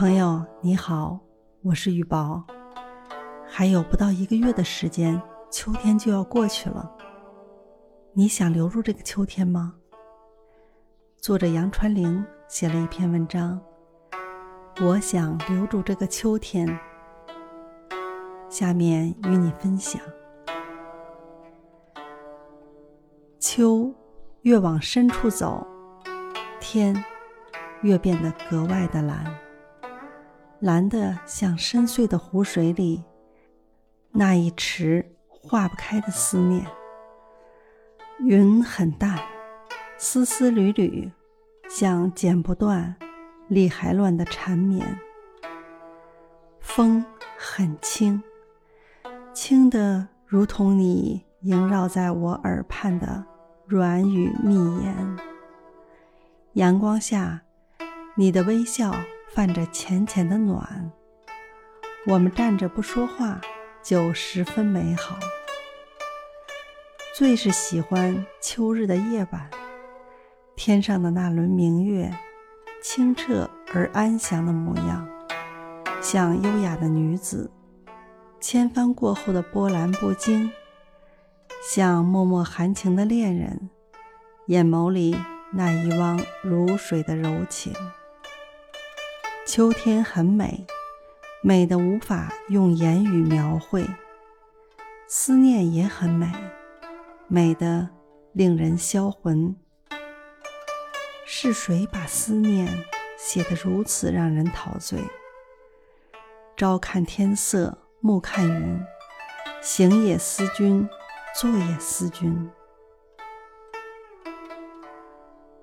朋友你好，我是雨宝。还有不到一个月的时间，秋天就要过去了。你想留住这个秋天吗？作者杨传玲写了一篇文章，我想留住这个秋天。下面与你分享：秋越往深处走，天越变得格外的蓝。蓝的像深邃的湖水里那一池化不开的思念。云很淡，丝丝缕缕，像剪不断、理还乱的缠绵。风很轻，轻的如同你萦绕在我耳畔的软语蜜言。阳光下，你的微笑。泛着浅浅的暖，我们站着不说话，就十分美好。最是喜欢秋日的夜晚，天上的那轮明月，清澈而安详的模样，像优雅的女子，千帆过后的波澜不惊，像脉脉含情的恋人，眼眸里那一汪如水的柔情。秋天很美，美的无法用言语描绘。思念也很美，美的令人销魂。是谁把思念写得如此让人陶醉？朝看天色，暮看云，行也思君，坐也思君。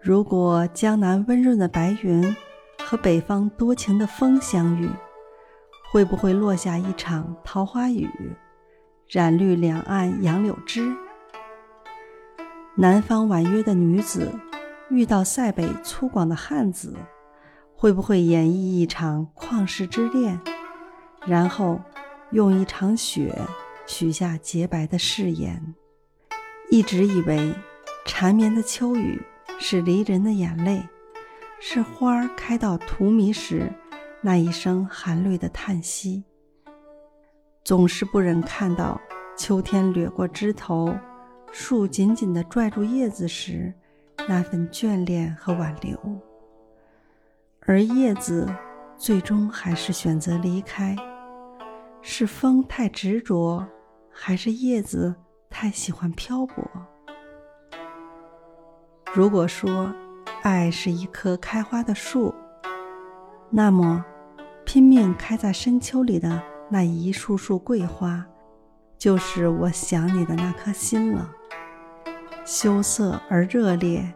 如果江南温润的白云。和北方多情的风相遇，会不会落下一场桃花雨，染绿两岸杨柳枝？南方婉约的女子遇到塞北粗犷的汉子，会不会演绎一场旷世之恋，然后用一场雪许下洁白的誓言？一直以为缠绵的秋雨是离人的眼泪。是花儿开到荼蘼时，那一声含泪的叹息。总是不忍看到秋天掠过枝头，树紧紧地拽住叶子时，那份眷恋和挽留。而叶子最终还是选择离开，是风太执着，还是叶子太喜欢漂泊？如果说，爱是一棵开花的树，那么拼命开在深秋里的那一束束桂花，就是我想你的那颗心了。羞涩而热烈，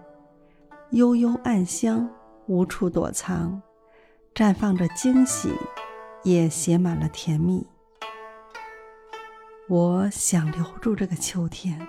幽幽暗香，无处躲藏，绽放着惊喜，也写满了甜蜜。我想留住这个秋天。